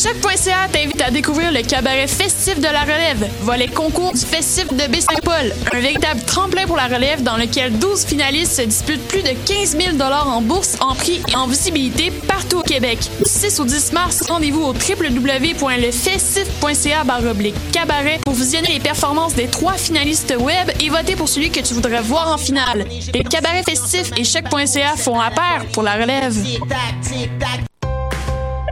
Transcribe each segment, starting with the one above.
Choc.ca t'invite à découvrir le cabaret festif de la relève, volet concours du festif de Baie-Saint-Paul, un véritable tremplin pour la relève dans lequel 12 finalistes se disputent plus de 15 000 en bourse, en prix et en visibilité partout au Québec. Du 6 au 10 mars, rendez-vous au www.lefestif.ca cabaret pour visionner les performances des trois finalistes web et voter pour celui que tu voudrais voir en finale. Les cabarets festifs et Choc.ca font la paire pour la relève.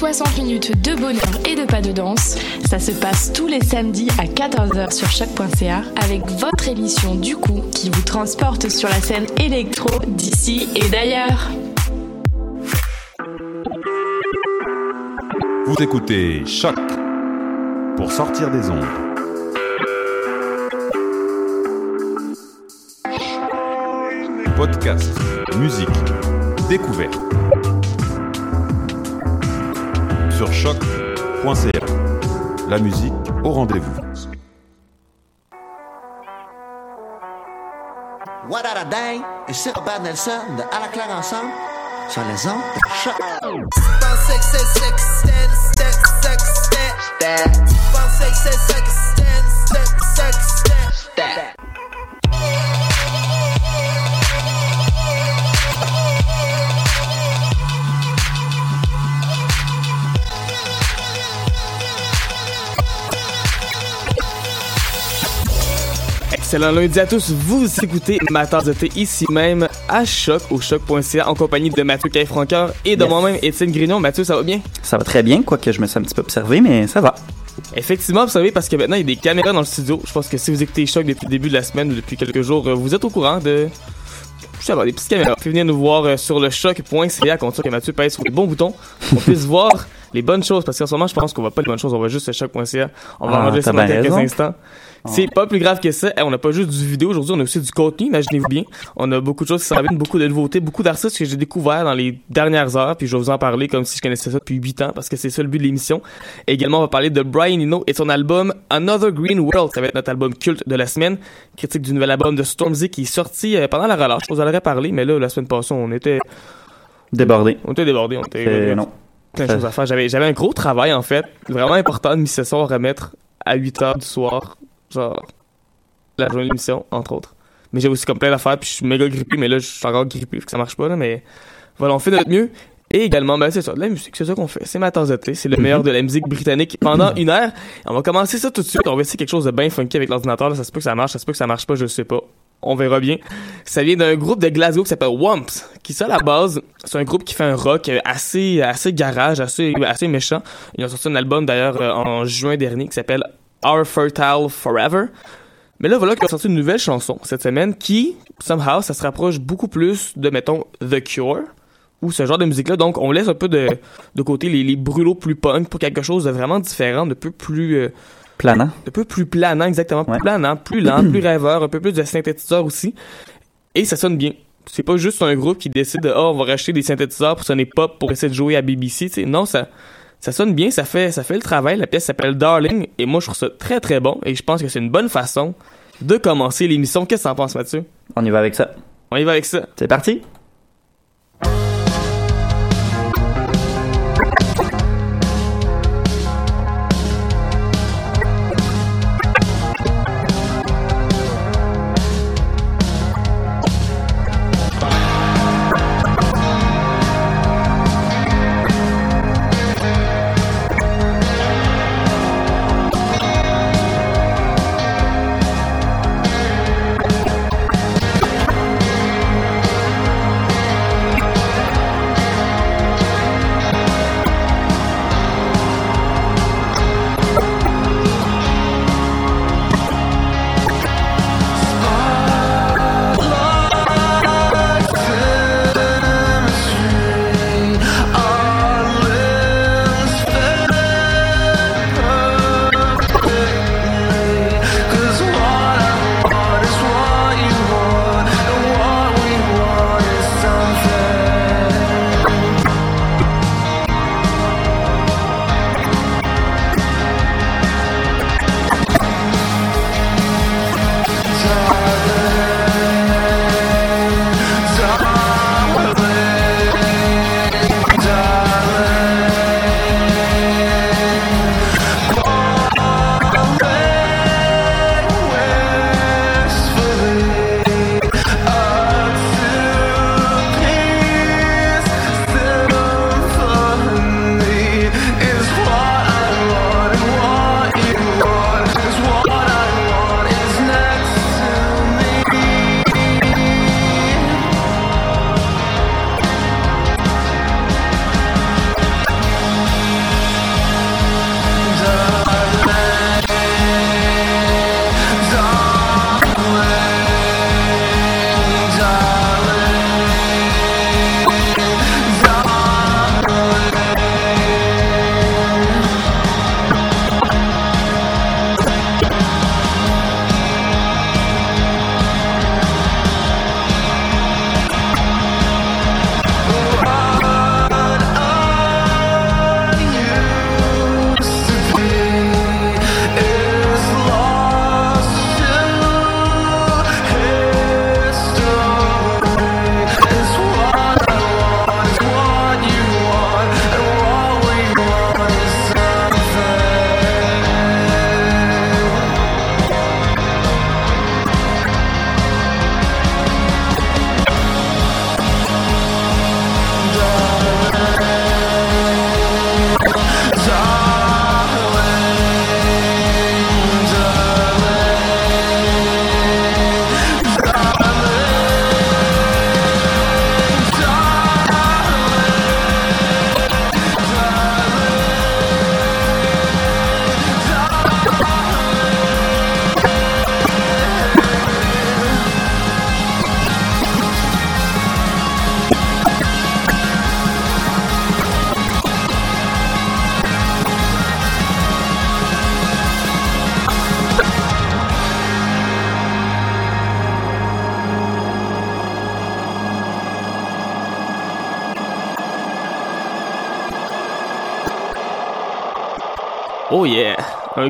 60 minutes de bonheur et de pas de danse. Ça se passe tous les samedis à 14h sur choc.ca avec votre émission du coup qui vous transporte sur la scène électro d'ici et d'ailleurs. Vous écoutez Choc pour sortir des ondes. Podcast, musique, découverte. Sur choc.ca. La musique au rendez-vous. What a day? Et c'est Robert Nelson de À la claire ensemble sur les ondes de choc. Excellent lundi à tous, vous écoutez ma tasse de thé ici même à Choc, au choc.ca, en compagnie de Mathieu Caille-Francoeur et de Yes. moi-même, Étienne Grignon. Mathieu, ça va bien? Ça va très bien, quoique je me suis un petit peu observé, mais ça va. Effectivement, vous savez, parce que maintenant, il y a des caméras dans le studio. Je pense que si vous écoutez Choc depuis le début de la semaine ou depuis quelques jours, euh, vous êtes au courant de... Je sais pas, des petites caméras. Puis venir nous voir euh, sur le choc.ca, comme ça que Mathieu pèse sur les bons boutons, pour qu'on puisse voir les bonnes choses. Parce qu'en ce moment, je pense qu'on voit pas les bonnes choses, on voit juste le choc.ca. On va Ah, enregistrer dans quelques instants. C'est pas plus grave que ça. On n'a pas juste du vidéo aujourd'hui, on a aussi du contenu, imaginez-vous bien. On a beaucoup de choses qui s'en viennent, beaucoup de nouveautés, beaucoup d'artistes que j'ai découverts dans les dernières heures, puis je vais vous en parler comme si je connaissais ça depuis 8 ans, parce que c'est ça le but de l'émission. Et également, on va parler de Brian Eno et son album Another Green World. Ça va être notre album culte de la semaine. Critique du nouvel album de Stormzy qui est sorti euh, pendant la relâche. Je vous en aurais parlé, mais là, la semaine passée, on était, Débordé. on était débordés, on était, C'est- non. plein de choses à faire. J'avais, j'avais un gros travail, en fait, vraiment important de mi ce soir à remettre à 8 heures du soir. Genre, la journée de l'émission, entre autres. Mais j'ai aussi comme plein d'affaires, puis je suis méga grippé, mais là, je suis encore grippé, fait que ça marche pas, là, mais voilà, on fait notre mieux. Et également, ben, c'est ça, de la musique, c'est ça qu'on fait. C'est ma tasse de thé, c'est le meilleur de la musique britannique pendant une heure. On va commencer ça tout de suite. On va essayer quelque chose de bien funky avec l'ordinateur, là. Ça se peut que ça marche, ça se peut que ça marche pas, je sais pas. On verra bien. Ça vient d'un groupe de Glasgow qui s'appelle Wumps, qui ça à la base, c'est un groupe qui fait un rock assez assez garage, assez assez méchant. Ils ont sorti un album d'ailleurs euh, en juin dernier qui s'appelle Our Fertile Forever. Mais là, voilà qu'ils ont sorti une nouvelle chanson cette semaine qui, somehow, ça se rapproche beaucoup plus de, mettons, The Cure, ou ce genre de musique-là. Donc, on laisse un peu de, de côté les, les brûlots plus punk pour quelque chose de vraiment différent, de peu plus, euh, Planant. un peu plus planant, exactement, plus Ouais. planant, plus lent, plus rêveur, un peu plus de synthétiseurs aussi. Et ça sonne bien. C'est pas juste un groupe qui décide de, oh, on va racheter des synthétiseurs pour sonner pop pour essayer de jouer à BBC, tu sais. Non, ça, ça sonne bien, ça fait, ça fait le travail. La pièce s'appelle Darling et moi, je trouve ça très très bon et je pense que c'est une bonne façon de commencer l'émission. Qu'est-ce que t'en penses, Mathieu? On y va avec ça. On y va avec ça. C'est parti?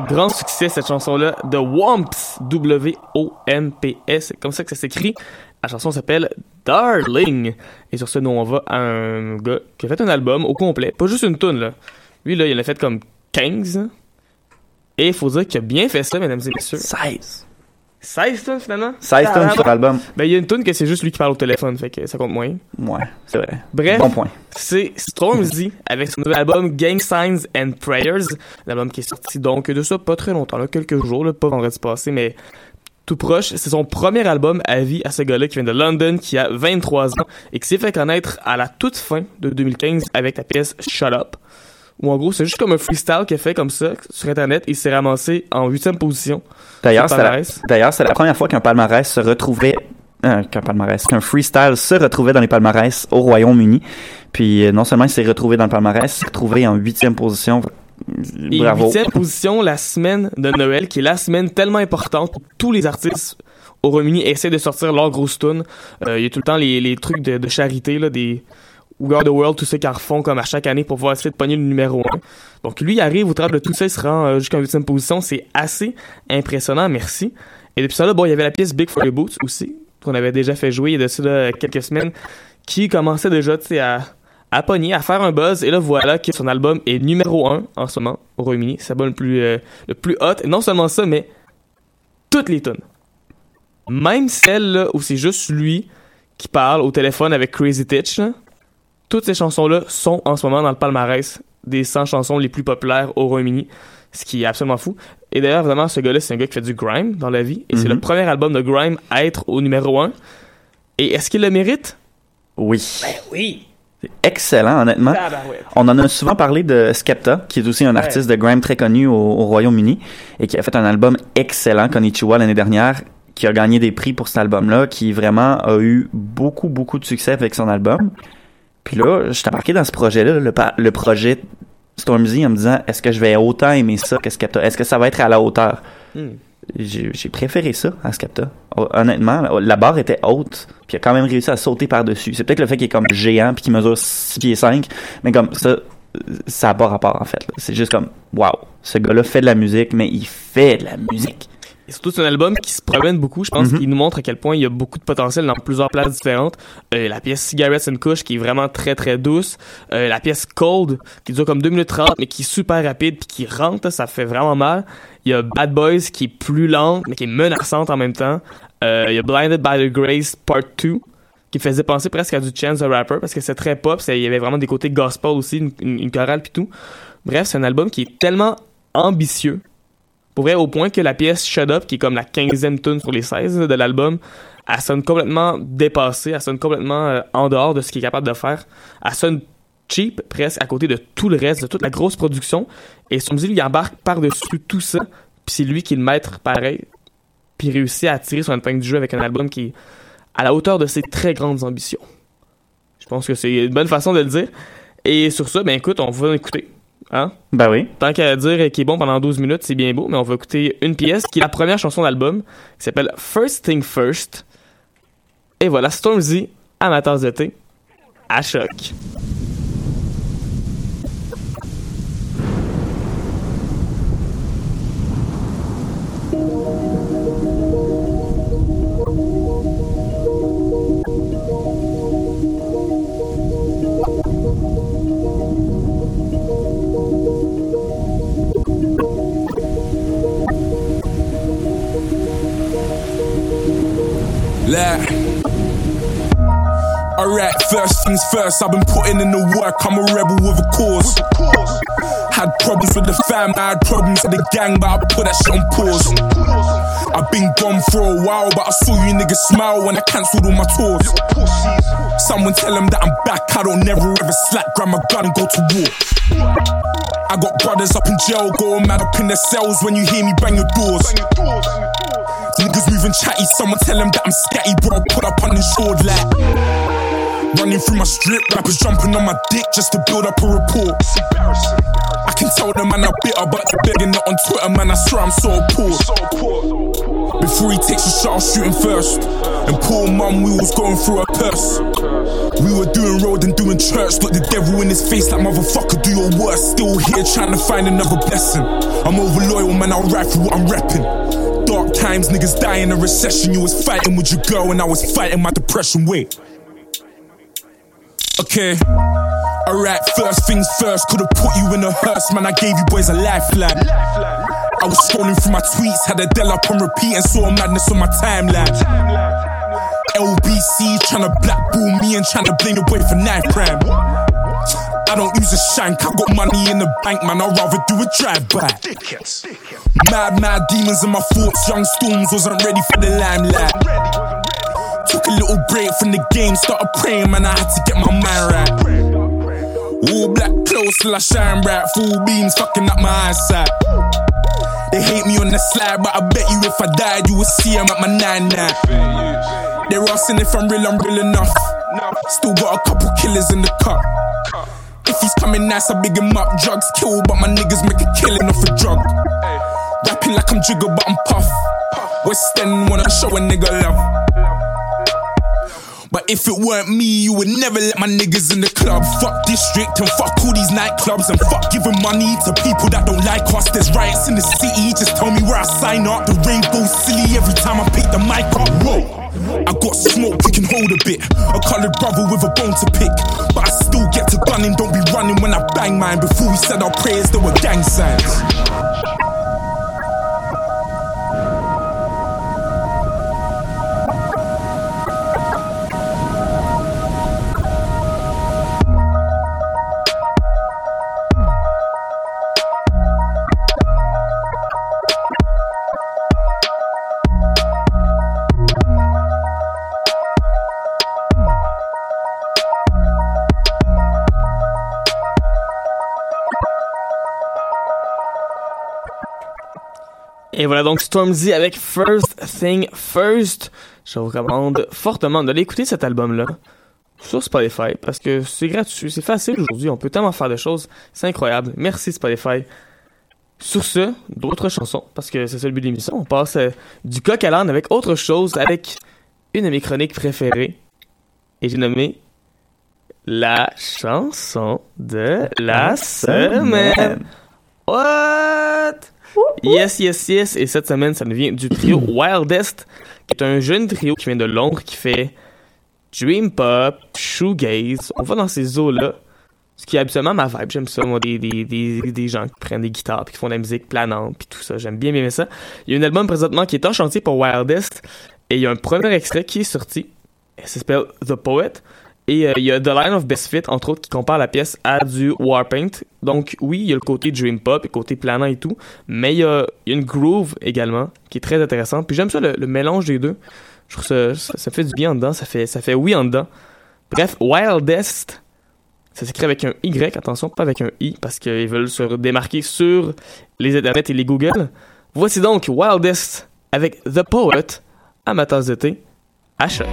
Grand succès cette chanson-là de Womps, W-O-M-P-S, c'est comme ça que ça s'écrit. La chanson s'appelle Darling. Et sur ce, nous on va à un gars qui a fait un album au complet, pas juste une tune là. Lui là, il en a fait comme 15. Et il faut dire qu'il a bien fait ça, mesdames et messieurs. 16. 16 tunes finalement? 16 tonnes sur l'album. Ben il y a une tune que c'est juste lui qui parle au téléphone, fait que ça compte moins. Ouais, c'est vrai. Bref, Bon point. c'est Stormzy avec son nouvel album Gang Signs and Prayers, l'album qui est sorti donc de ça pas très longtemps, là, quelques jours, là, pas vendredi passé, mais tout proche. C'est son premier album à vie à ce gars-là qui vient de London, qui a 23 ans et qui s'est fait connaître à la toute fin de 2015 avec la pièce Shut Up. Où en gros, c'est juste comme un freestyle qu'il a fait comme ça sur Internet et il s'est ramassé en huitième position. D'ailleurs, c'est la, palmarès. d'ailleurs, c'est la première fois qu'un palmarès se retrouvait, euh, qu'un palmarès, qu'un freestyle se retrouvait dans les palmarès au Royaume-Uni. Puis euh, non seulement il s'est retrouvé dans le palmarès, il s'est retrouvé en huitième position. Bravo. huitième position la semaine de Noël, qui est la semaine tellement importante où tous les artistes au Royaume-Uni essaient de sortir leur grosse tune. Euh, Il y a tout le temps les, les trucs de, de charité, là, des We Are the World, tout ça qu'ils refont comme à chaque année pour pouvoir essayer de pogner le numéro 1. Donc lui, il arrive au travers de tout ça, il se rend euh, jusqu'en huitième position. C'est assez impressionnant, merci. Et depuis ça, là, bon, il y avait la pièce Big for Boots aussi, qu'on avait déjà fait jouer il y a de là, quelques semaines, qui commençait déjà, à, à pogner, à faire un buzz. Et là, voilà que son album est numéro 1 en ce moment au Royaume-Uni. C'est l'album le plus, euh, le plus hot. Et non seulement ça, mais toutes les tunes. Même celle là où c'est juste lui qui parle au téléphone avec Crazy Titch, toutes ces chansons-là sont en ce moment dans le palmarès des 100 chansons les plus populaires au Royaume-Uni, ce qui est absolument fou. Et d'ailleurs, vraiment, ce gars-là, c'est un gars qui fait du grime dans la vie, et c'est Mhm. le premier album de grime à être au numéro 1. Et est-ce qu'il le mérite? Oui. Oui! C'est excellent, honnêtement. On en a souvent parlé de Skepta, qui est aussi un artiste de grime très connu au, au Royaume-Uni et qui a fait un album excellent, Konichiwa, l'année dernière, qui a gagné des prix pour cet album-là, qui vraiment a eu beaucoup, beaucoup de succès avec son album. Puis là, je t'ai embarqué dans ce projet-là, le, pa- le projet Stormzy, en me disant, est-ce que je vais autant aimer ça que Skepta? Est-ce que ça va être à la hauteur? Hmm. J'ai préféré ça à Skepta. Hon- Honnêtement, la barre était haute, puis il a quand même réussi à sauter par-dessus. C'est peut-être le fait qu'il est comme géant, puis qu'il mesure 6 pieds 5, mais comme ça, ça n'a pas rapport en fait. C'est juste comme, waouh, ce gars-là fait de la musique, mais il fait de la musique. Et surtout, c'est un album qui se promène beaucoup. Je pense Mhm. qu'il nous montre à quel point il y a beaucoup de potentiel dans plusieurs places différentes. Euh, la pièce Cigarettes and Kush qui est vraiment très très douce. Euh, la pièce Cold qui dure comme 2 minutes 30 mais qui est super rapide puis qui rentre, ça fait vraiment mal. Il y a Bad Boys qui est plus lente mais qui est menaçante en même temps. Euh, il y a Blinded by the Grace Part 2 qui faisait penser presque à du Chance the Rapper parce que c'est très pop, il y avait vraiment des côtés gospel aussi, une, une, une chorale puis tout. Bref, c'est un album qui est tellement ambitieux pour vrai, au point que la pièce Shut Up, qui est comme la 15e tune sur les 16 là, de l'album, elle sonne complètement dépassée, elle sonne complètement euh, en dehors de ce qu'il est capable de faire. Elle sonne cheap, presque, à côté de tout le reste, de toute la grosse production. Et Stormzy, il embarque par-dessus tout ça, puis c'est lui qui est le maître pareil, puis réussit à tirer son épingle du jeu avec un album qui est à la hauteur de ses très grandes ambitions. Je pense que c'est une bonne façon de le dire. Et sur ça, ben écoute, on va écouter. Hein? Ben oui. Tant qu'à dire qu'il est bon pendant 12 minutes, c'est bien beau, mais on va écouter une pièce qui est la première chanson d'album, qui s'appelle First Thing First. Et voilà, Stormzy, tasse de thé, à choc. Things first, I've been putting in the work, I'm a rebel with a cause. Had problems with the fam, I had problems with the gang, but I put that shit on pause. I've been gone for a while, but I saw you niggas smile when I cancelled all my tours. Someone tell them that I'm back, I don't never ever slack, grab my gun and go to war. I got brothers up in jail, going mad up in their cells when you hear me bang your doors. Niggas moving chatty, someone tell them that I'm scatty, bro. Put up uninsured like. Running through my strip, rappers jumping on my dick just to build up a rapport. I can tell them man are bitter, but they're begging it on Twitter, man. I swear I'm so poor. Before he takes a shot, I'll shoot him first. And poor mum, we was going through a curse. We were doing road and doing church, look the devil in his face like motherfucker, do your worst. Still here trying to find another blessing. I'm over loyal, man, I'll ride for what I'm rapping. Dark times, niggas die in a recession. You was fighting with your girl, and I was fighting my depression. Wait. Okay. Alright, first things first, could've put you in a hearse, man. I gave you boys a lifeline. I was scrolling through my tweets, had Adele up on repeat, and saw madness on my timeline. LBC tryna blackball me and tryna blame the boy for knife crime. I don't use a shank, I got money in the bank, man. I'd rather do a drive-by. Mad, mad demons in my thoughts, young storms wasn't ready for the limelight. Took a little break from the game, started praying, man. I had to get my mind right. All black clothes till I shine bright, full beams fucking up my eyesight. They hate me on the slide, but I bet you if I died, you would see I'm at my nine now. They're asking if I'm real, I'm real enough. Still got a couple killers in the cup. If he's coming nice, I big him up. Drugs kill, but my niggas make a killing off a drug. Rapping like I'm Jigger, but I'm Puff. West End wanna show a nigga love. But if it weren't me, you would never let my niggas in the club. Fuck district and fuck all these nightclubs and fuck giving money to people that don't like us. There's riots in the city, just tell me where I sign up. The rainbow silly every time I pick the mic up. Whoa. I got smoke, you can hold a bit. A colored brother with a bone to pick. But I still get to gunning, don't be running when I bang mine. Before we said our prayers, there were gang signs. Et voilà donc Stormzy avec First Thing First. Je vous recommande fortement d'aller écouter cet album-là sur Spotify parce que c'est gratuit, c'est facile aujourd'hui, on peut tellement faire de choses, c'est incroyable. Merci Spotify. Sur ce, d'autres chansons, parce que c'est ça le but de l'émission. On passe euh, du coq à l'âne avec autre chose, avec une de mes chroniques préférées. Et j'ai nommé la chanson de la semaine. What? Yes, yes, yes. Et cette semaine, ça nous vient du trio Wildest, qui est un jeune trio qui vient de Londres, qui fait Dream Pop, Shoegaze. On va dans ces eaux-là. Ce qui est habituellement ma vibe. J'aime ça, moi, des, des, des, des gens qui prennent des guitares puis qui font de la musique planante puis tout ça. J'aime bien aimer ça. Il y a un album présentement qui est en chantier pour Wildest et il y a un premier extrait qui est sorti. Ça s'appelle The Poet. Et euh, il y a The Line of Best Fit, entre autres, qui compare la pièce à du Warpaint. Donc oui, il y a le côté Dream Pop et le côté planant et tout, mais il y a, une groove également qui est très intéressante. Puis j'aime ça, le, mélange des deux. Je trouve ça, ça, fait du bien en dedans, ça fait, ça fait oui en dedans. Bref, Wildest, ça s'écrit avec un Y, attention, pas avec un I, parce qu'ils veulent se démarquer sur les internets et les Google. Voici donc Wildest avec The Poet à ma de à choc.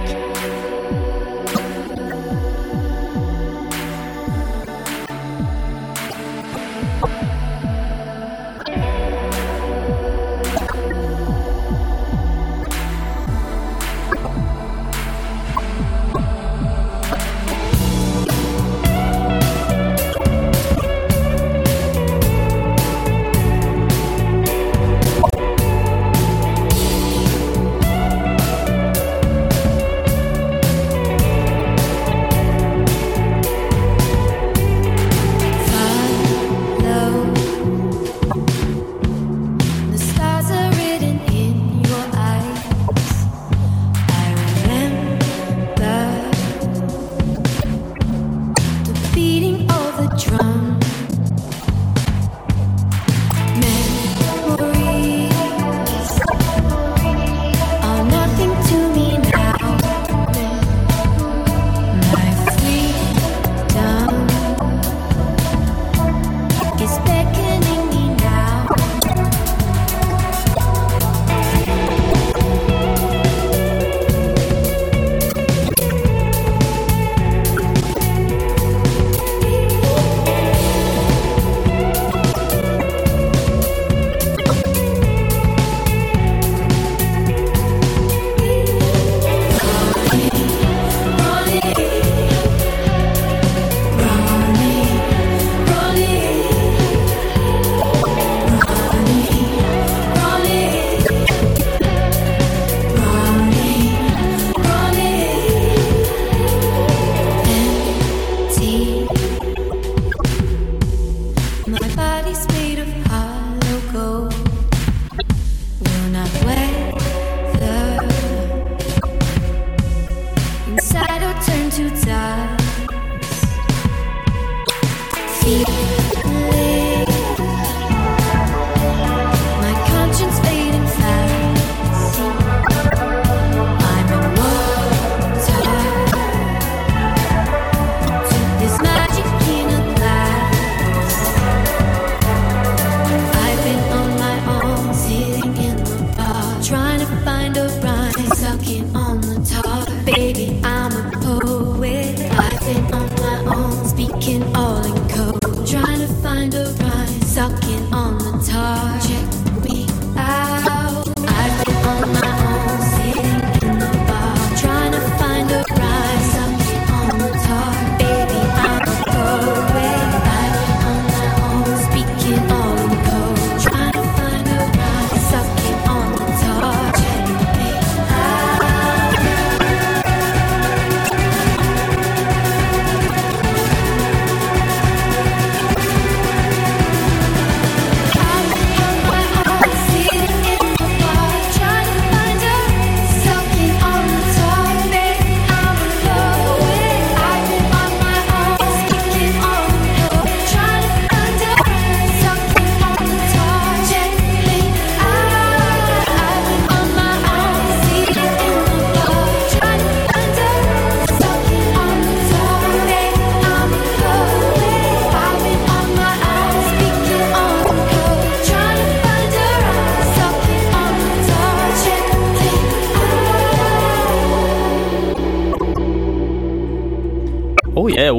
You.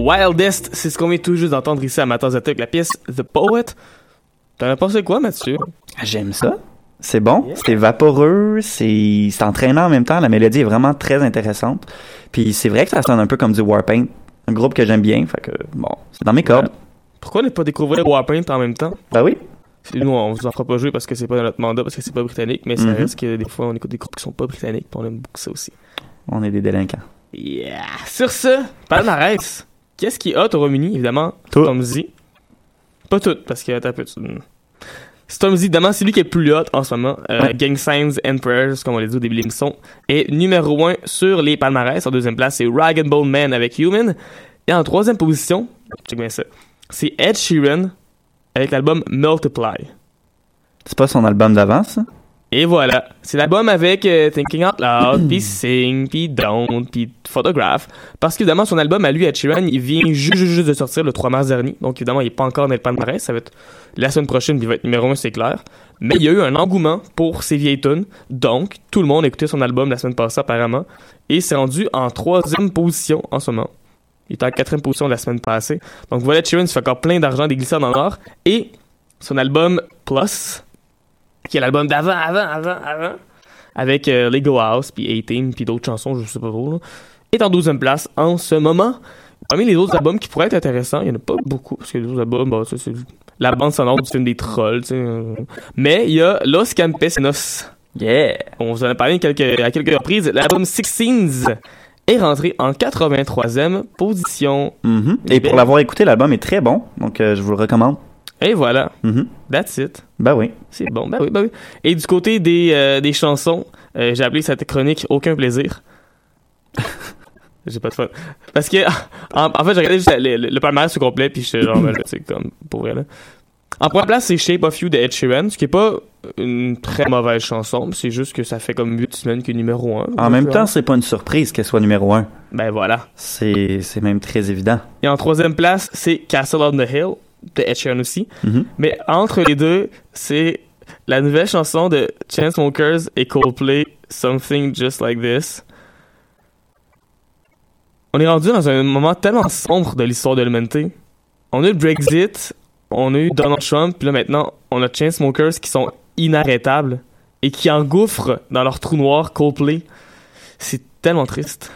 Wildest, c'est ce qu'on vient tout juste d'entendre ici à Matazata avec la pièce The Poet. T'en as pensé quoi, Mathieu? J'aime ça. C'est bon, c'est vaporeux, c'est entraînant en même temps. La mélodie est vraiment très intéressante. Puis c'est vrai que ça sonne un peu comme du Warpaint, un groupe que j'aime bien. Fait que bon, c'est dans mes cordes. Pourquoi ne pas découvrir Warpaint en même temps? Bah oui. Nous, on vous en fera pas jouer parce que c'est pas notre mandat, parce que c'est pas britannique, mais ça Mhm. reste que des fois, on écoute des groupes qui sont pas britanniques, puis on aime beaucoup ça aussi. On est des délinquants. Yeah! Sur ce, palmarès. Qu'est-ce qui est hot au Royaume-Uni? Évidemment, Stormzy. Pas tout, parce que t'as peu. Stormzy, évidemment, c'est lui qui est le plus hot en ce moment. Euh, Ouais. Gang Signs and Prayers, comme on l'a dit au début de l'émission, est numéro 1 sur les palmarès. En deuxième place, c'est Rag and Bone Man avec Human. Et en troisième position, check bien ça, c'est Ed Sheeran avec l'album Multiply. C'est pas son album d'avant, ça? Et voilà, c'est l'album avec euh, Thinking Out Loud, puis Sing, puis Don't, puis Photograph. Parce qu'évidemment, son album à lui, Ed Sheeran, il vient juste, juste, de sortir le 3 mars dernier. Donc évidemment, il est pas encore dans le palmarès. Ça va être la semaine prochaine, il va être numéro 1, c'est clair. Mais il y a eu un engouement pour ses vieilles tunes. Donc, tout le monde a écouté son album la semaine passée, apparemment. Et s'est rendu en troisième position en ce moment. Il était en quatrième position la semaine passée. Donc voilà, Sheeran se fait encore plein d'argent des glissades en or. Et son album Plus, qui est l'album d'avant, avant, avant, avant, avec euh, Lego House, puis 18, puis d'autres chansons, je sais pas trop, là, est en 12e place en ce moment. Parmi les autres albums qui pourraient être intéressants, il y en a pas beaucoup, parce que les autres albums, bah, c'est la bande sonore du film des trolls, tu sais. euh. Mais il y a Los Campesinos. Yeah! On vous en a parlé quelques, à quelques reprises. L'album Sixteens est rentré en 83e position. Mhm. Et pour l'avoir écouté, l'album est très bon, donc euh, je vous le recommande. Et voilà. Mhm. That's it. Bah oui. C'est bon, bah oui, bah oui. Et du côté des, euh, des chansons, euh, j'ai appelé cette chronique Aucun plaisir. j'ai pas de fun. Parce que, en, en fait, j'ai regardé juste le, le, le palmarès au complet, puis j'étais genre, ben, c'est comme, pour vrai, là. En première place, c'est Shape of You de Ed Sheeran, ce qui est pas une très mauvaise chanson, c'est juste que ça fait comme 8 semaines qu'il est numéro 1. En même temps, c'est pas une surprise qu'elle soit numéro un. Ben voilà. C'est même très évident. Et en troisième place, c'est Castle on the Hill de Ed Sheeran aussi. Mhm. Mais entre les deux, c'est la nouvelle chanson de Chainsmokers et Coldplay, Something Just Like This. On est rendu dans un moment tellement sombre de l'histoire de l'humanité. On a eu le Brexit, on a eu Donald Trump, puis là maintenant, on a Chainsmokers qui sont inarrêtables et qui engouffrent dans leur trou noir Coldplay. C'est tellement triste.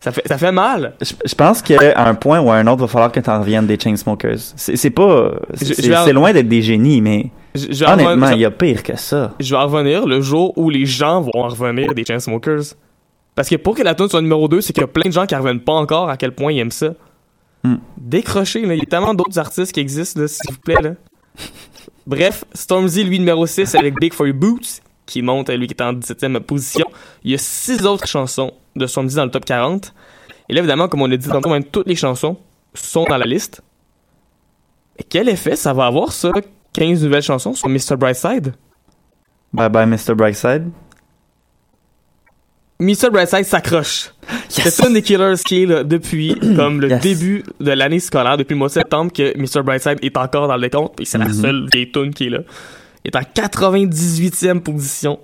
Ça fait, ça fait mal. Je, je pense qu'à un point ou à un autre, va falloir que t'en reviennes des Chainsmokers. C'est pas... C'est en- loin d'être des génies, mais Je, je vais en honnêtement, il y a pire que ça. je vais en revenir le jour où les gens vont en revenir des Chainsmokers. Parce que pour que la tune soit numéro 2, c'est qu'il y a plein de gens qui en reviennent pas encore à quel point ils aiment ça. Hmm. Décrochez, là. Il y a tellement d'autres artistes qui existent, s'il vous plaît, là. Bref, Stormzy, lui, numéro 6 avec Big for Your Boots, qui monte, lui, qui est en 17e position. Il y a six autres chansons de Stormzy dans le top 40. Et là, évidemment, comme on l'a dit tantôt, même toutes les chansons sont dans la liste. Et quel effet ça va avoir, ça, 15 nouvelles chansons sur Mr. Brightside? Bye bye, Mr. Brightside. Mr. Brightside s'accroche. C'est une des killers qui est là, depuis comme le Yes. début de l'année scolaire, depuis le mois de septembre, que Mr. Brightside est encore dans le décompte, et c'est la Mhm. seule vieille tune qui est là. Il est en 98e position,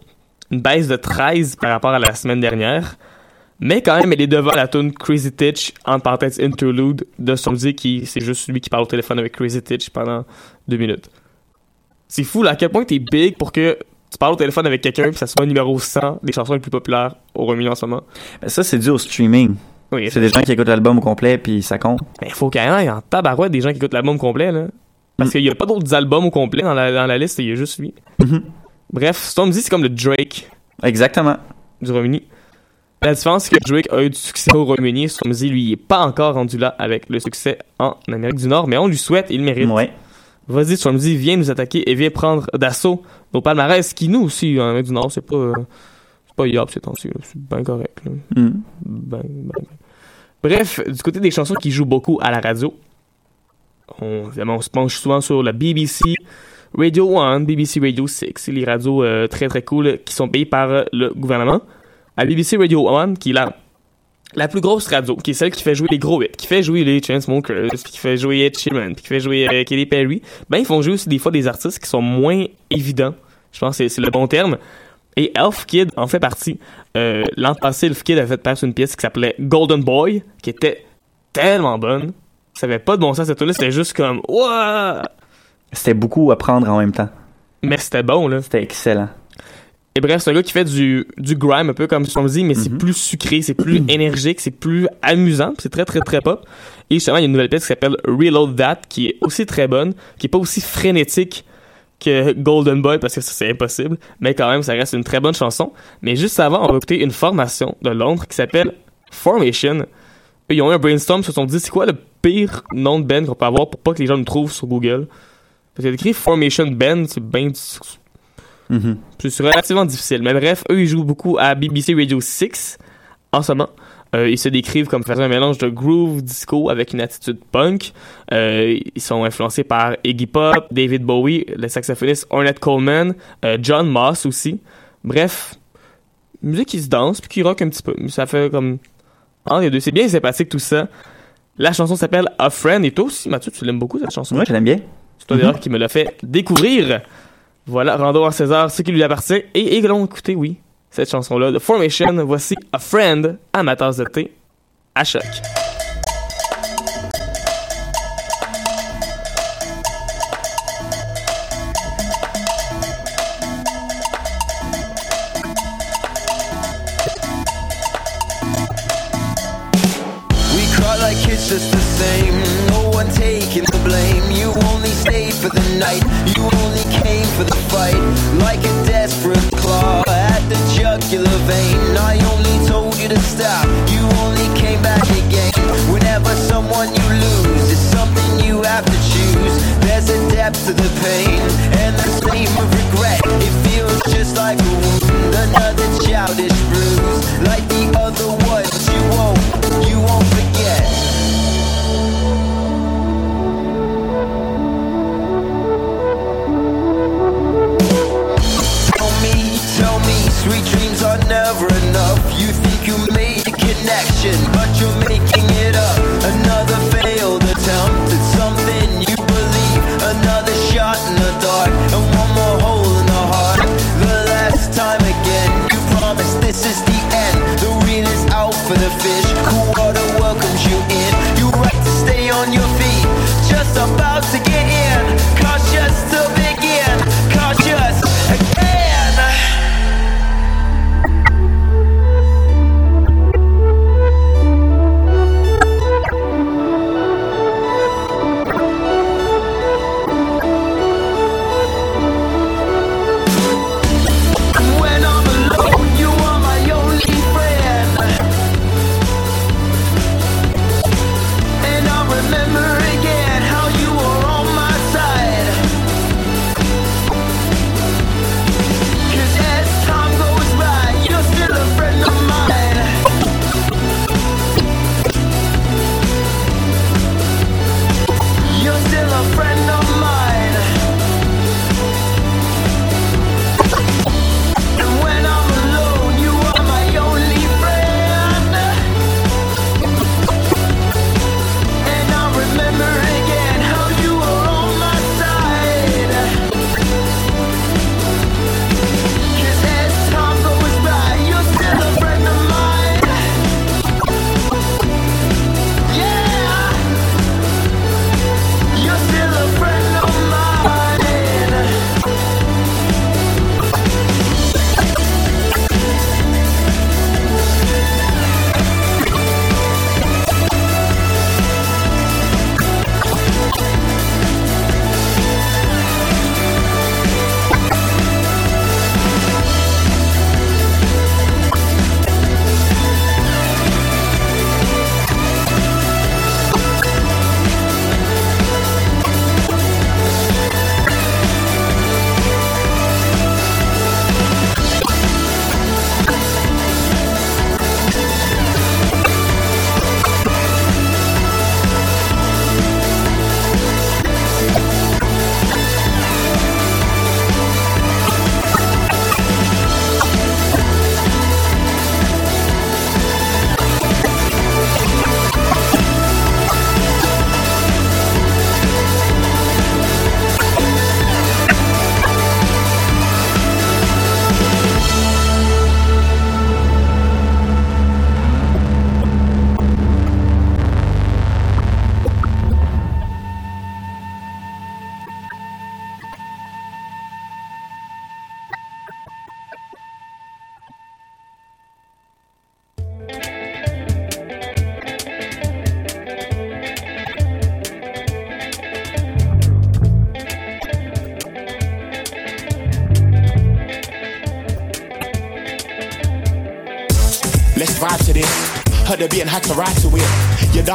une baisse de 13 par rapport à la semaine dernière, mais quand même, elle est devant la tune Crazy Titch, en parenthèse interlude, de Stormzy, qui c'est juste lui qui parle au téléphone avec Crazy Titch pendant deux minutes. C'est fou, là, à quel point t'es big pour que tu parles au téléphone avec quelqu'un, puis ça soit numéro 100 des chansons les plus populaires au Royaume-Uni en ce moment. Ben, ça, c'est dû au streaming. Oui, C'est des gens qui écoutent l'album au complet, puis ça compte. Mais il faut quand même en tabarouette des gens qui écoutent l'album complet, là. Parce Mm. qu'il n'y a pas d'autres albums au complet dans la, dans la liste, il y a juste lui. Mhm. Bref, Stormzy, c'est comme le Drake Exactement. du Royaume-Uni. La différence, c'est que Drake a eu du succès au Royaume-Uni. Stormzy, lui, il est pas encore rendu là avec le succès en Amérique du Nord, mais on lui souhaite, il le mérite. Ouais. Vas-y, Stormzy, viens nous attaquer et viens prendre d'assaut nos palmarès, qui nous aussi, en Amérique du Nord, c'est pas... euh, c'est pas yop ces temps-ci, c'est bien correct. Mhm. Ben, ben, ben. Bref, du côté des chansons qui jouent beaucoup à la radio, on, se penche souvent sur la BBC Radio 1, BBC Radio 6, c'est les radios euh, très très cool qui sont payées par euh, le gouvernement. À BBC Radio 1, qui est la, la plus grosse radio, qui est celle qui fait jouer les gros hits, qui fait jouer les Chainsmokers, qui fait jouer Ed Sheeran, qui fait jouer euh, Katy Perry, ben ils font jouer aussi des fois des artistes qui sont moins évidents. Je pense que c'est- le bon terme. Et Elf Kid en fait partie. Euh, L'an passé, Elf Kid a fait passer une pièce qui s'appelait Golden Boy, qui était tellement bonne. Ça avait pas de bon sens cette tune-là, c'était juste comme Ouah! C'était beaucoup à prendre en même temps. Mais c'était bon là. C'était excellent. Et bref, c'est un gars qui fait du, du grime, un peu comme Stormzy, mais c'est plus sucré, c'est plus énergique, c'est plus amusant, c'est très très très pop. Et justement, il y a une nouvelle pièce qui s'appelle Reload That, qui est aussi très bonne, qui est pas aussi frénétique que Golden Boy, parce que ça c'est impossible, mais quand même, ça reste une très bonne chanson. Mais juste avant, on va écouter une formation de Londres qui s'appelle Formation. Ils ont eu un brainstorm, ils se sont dit, c'est quoi le pire nom de band qu'on peut avoir pour pas que les gens nous trouvent sur Google? Parce a écrit Formation Band, c'est bien Mhm. c'est relativement difficile. Mais bref, eux, ils jouent beaucoup à BBC Radio 6 en ce moment. Euh, ils se décrivent comme faisant un mélange de groove disco avec une attitude punk. Euh, ils sont influencés par Iggy Pop, David Bowie, le saxophoniste Ornette Coleman, euh, John Moss aussi. Bref, musique qui se danse puis qui rock un petit peu. Ça fait comme entre les deux. C'est bien sympathique tout ça. La chanson s'appelle A Friend et toi aussi, Mathieu, tu l'aimes beaucoup cette chanson? Ouais, je l'aime bien. C'est toi d'ailleurs qui me l'a fait découvrir. Voilà, rendons à César ce qui lui appartient. Et, et allons écouter, oui, cette chanson-là de Formation. Voici A Friend à ma tasse de thé à choc. Depth to the pain and the same of regret. It feels just like a wound, another childish bruise. Like the other ones, you won't, you won't forget. Tell me, tell me, sweet dreams are never enough. You think you made a connection,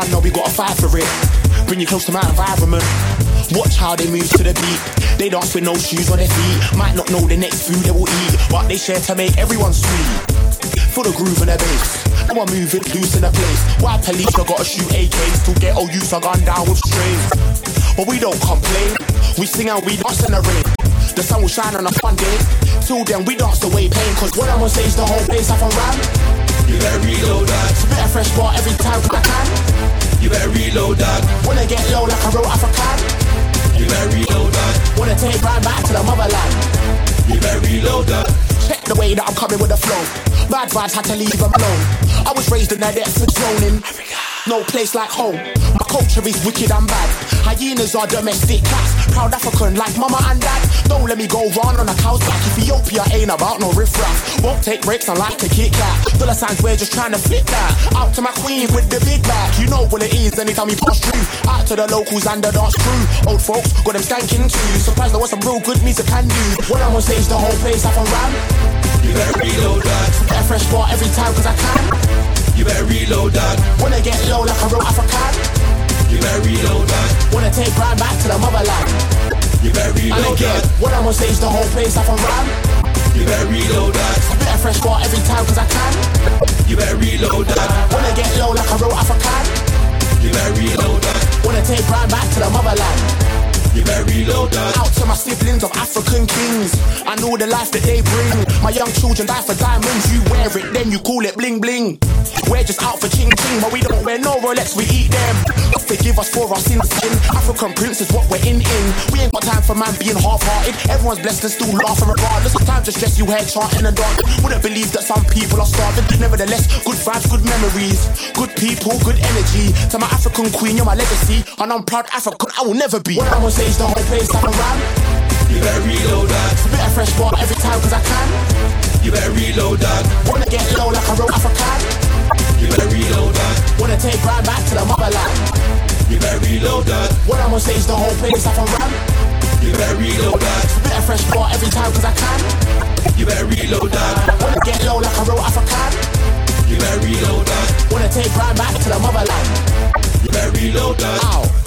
done know we gotta fight for it. Bring you close to my environment. Watch how they move to the beat. They dance with no shoes on their feet. Might not know the next food they will eat, but they share to make everyone sweet. Feel the groove in the bass. One moving loose in the place. Why police I gotta shoot AKs to get all use I gone down with strays. But we don't complain. We sing and we dance in the rain. The sun will shine on a fun day. Till then we dance away pain. Cause when I'm on stage the whole place up and ram. You better reload that. Spit a fresh bar every time I can. You better reload that. Wanna get low like a real African. You better reload that. Wanna take right back to the motherland. You better reload that. Check the way that I'm coming with the flow. Bad vibes had to leave them alone. I was raised in the depths of zoning. No place like home. My culture is wicked and bad. Hyenas are domestic cats. Proud African like mama and dad. Don't let me go run on a cow's back. Ethiopia ain't about no riffraff. Won't take breaks I like to kick that. Dollar signs, we're just trying to flip that. Out to my queen with the big back. You know what it is anytime you pass through. Out to the locals and the dance crew. Old folks got them skanking too. Surprised there was some real good music can do. When I'm on stage, the whole place up and ram. You better reload that. Get a fresh bar every time cause I can. You better reload that. Wanna get low like a real African. You better reload that. Wanna take right back to the motherland. You better And reload again, that. when I'm on stage, the whole place up and ram. You better reload that. Spit a fresh bar every time cause I can. You better reload that. Wanna get low like a real African. You better reload that. Wanna take right back to the motherland. You reload that. Out to my siblings of African kings. I know the life that they bring. My young children die for diamonds. You wear it, then you call it bling bling. We're just out for ching ching, but we don't wear no Rolex, we eat them. Forgive us for our sins. sin. African prince is what we're in in. We ain't got time for man being half hearted. Everyone's blessed and still laughing regardless. Time to stress you head chanting and dancing. Wouldn't believe that some people are starving. Nevertheless, good vibes, good memories. Good people, good energy. To my African queen, you're my legacy. And I'm proud African, I will never be. When I'm on stage, the whole place up and ram. You better reload that. A fresh bar every time cause I can. You better reload that. Wanna get low like a real African. You better reload that. Wanna take right back to the motherland. You better reload that. When I'm on stage, the whole place up and ram. You better reload that. A fresh bar every time cause I can. You better reload that. Wanna get low like a real African. You better reload that. Wanna take right back to the motherland. You better reload that. Ow.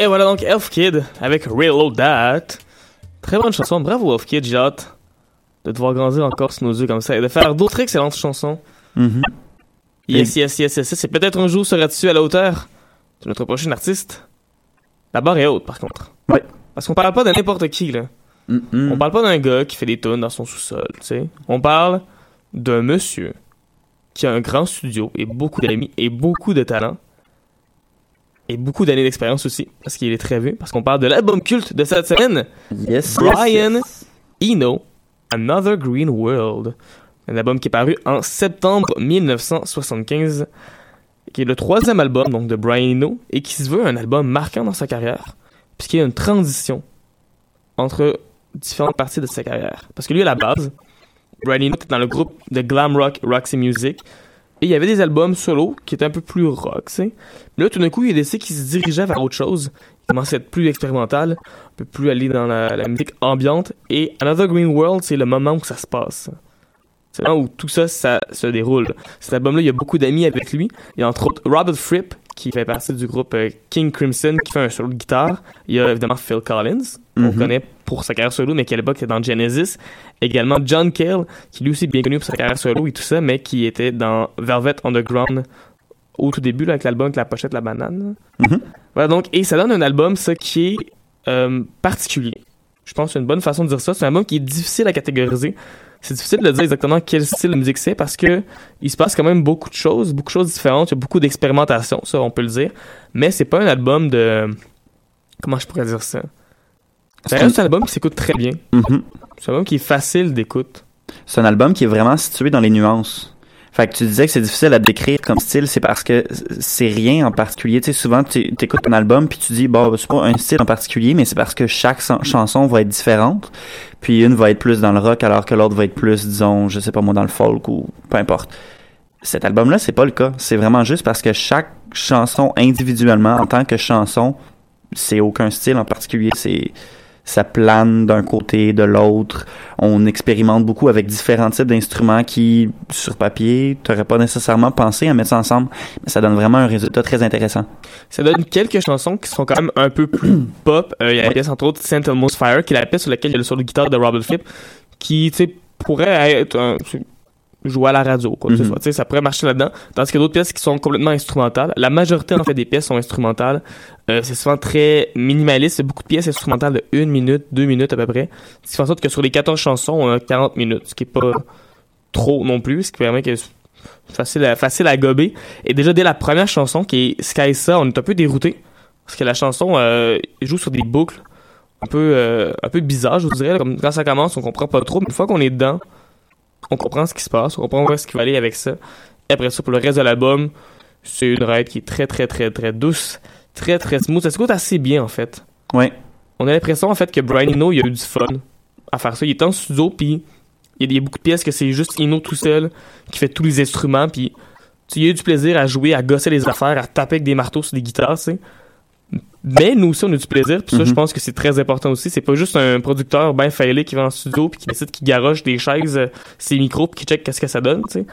Et voilà donc Elf Kid avec Reload That. Très bonne chanson, bravo Elf Kid, j'ai hâte de te voir grandir encore sous nos yeux comme ça et de faire d'autres excellentes chansons. Mhm. Yes, yes, yes, yes, yes. Et peut-être un jour seras-tu à la hauteur de notre prochain artiste. La barre est haute par contre. Ouais. Parce qu'on parle pas de n'importe qui là. Mhm. On parle pas d'un gars qui fait des tunes dans son sous-sol, tu sais. On parle d'un monsieur qui a un grand studio et beaucoup d'amis et beaucoup de talent. Et beaucoup d'années d'expérience aussi, parce qu'il est très vu. Parce qu'on parle de l'album culte de cette semaine. Yes, Brian yes, Eno, Another Green World. Un album qui est paru en septembre 1975, qui est le troisième album donc de Brian Eno, et qui se veut un album marquant dans sa carrière, puisqu'il y a une transition entre différentes parties de sa carrière. Parce que lui, à la base, Brian Eno était dans le groupe de glam rock Roxy Music, et il y avait des albums solo qui étaient un peu plus rock, tu sais. Mais là, tout d'un coup, il a décidé qu'il se dirigeait vers autre chose. Il commençait à être plus expérimental, un peu plus aller dans la, la musique ambiante. Et Another Green World, c'est le moment où ça se passe. C'est là où tout ça, ça se déroule. Cet album-là, il y a beaucoup d'amis avec lui. Il y a entre autres Robert Fripp, qui fait partie du groupe euh, King Crimson, qui fait un solo de guitare. Il y a évidemment Phil Collins, qu'on Mhm. connaît pour sa carrière solo, mais qui à l'époque était dans Genesis. Également John Cale, qui lui aussi est bien connu pour sa carrière solo et tout ça, mais qui était dans Velvet Underground au tout début, là, avec l'album avec la pochette La Banane. Mhm. Voilà, donc, et ça donne un album, ça, qui est euh, particulier. Je pense que c'est une bonne façon de dire ça. C'est un album qui est difficile à catégoriser. C'est difficile de dire exactement quel style de musique c'est parce que il se passe quand même beaucoup de choses, beaucoup de choses différentes. Il y a beaucoup d'expérimentation, ça, on peut le dire. Mais c'est pas un album de. Comment je pourrais dire ça? C'est un album qui s'écoute très bien. Mhm. C'est un album qui est facile d'écoute. C'est un album qui est vraiment situé dans les nuances. Fait que tu disais que c'est difficile à décrire comme style, c'est parce que c'est rien en particulier. Tu sais, souvent, tu écoutes un album puis tu dis, bon, c'est pas un style en particulier, mais c'est parce que chaque chanson va être différente. Puis une va être plus dans le rock alors que l'autre va être plus, disons, je sais pas moi, dans le folk ou peu importe. Cet album-là, c'est pas le cas. C'est vraiment juste parce que chaque chanson individuellement, en tant que chanson, c'est aucun style en particulier. C'est ça plane d'un côté, de l'autre. On expérimente beaucoup avec différents types d'instruments qui, sur papier, t'aurais pas nécessairement pensé à mettre ça ensemble, mais ça donne vraiment un résultat très intéressant. Ça donne quelques chansons qui sont quand même un peu plus pop. Euh, Il y a la pièce entre autres Saint Elmo's Fire, qui est la pièce sur laquelle il y a le solo de guitare de Robert Flip, qui, tu sais, pourrait être un, jouer à la radio, quoi que ce Mhm. soit. Tu sais, ça pourrait marcher là-dedans. Tandis qu'il y a d'autres pièces qui sont complètement instrumentales. La majorité, en fait, des pièces sont instrumentales. Euh, c'est souvent très minimaliste. C'est beaucoup de pièces instrumentales de une minute, deux minutes à peu près. Ce qui fait en sorte que sur les 14 chansons, on a 40 minutes, ce qui est pas trop non plus, ce qui permet que facile à, facile à gober. Et déjà, dès la première chanson, qui est Skysa, on est un peu dérouté. Parce que la chanson euh, joue sur des boucles un peu, euh, un peu bizarres, je vous dirais. Comme quand ça commence, on comprend pas trop. Mais une fois qu'on est dedans, on comprend ce qui se passe, on comprend où est-ce qu'il va aller avec ça. Et après ça, pour le reste de l'album, c'est une ride qui est très, très, très, très douce, très, très smooth. Ça se goûte assez bien, en fait. Ouais. On a l'impression, en fait, que Brian Eno, il a eu du fun à faire ça. Il est en studio, puis il y a des- beaucoup de pièces que c'est juste Eno tout seul qui fait tous les instruments, puis il a eu du plaisir à jouer, à gosser les affaires, à taper avec des marteaux sur des guitares, tu sais. Mais nous aussi, on a du plaisir, puis ça, Mhm. je pense que c'est très important aussi. C'est pas juste un producteur bien failé qui va en studio, puis qui décide qu'il garoche des chaises, euh, ses micros, puis qui check qu'est-ce que ça donne, tu sais.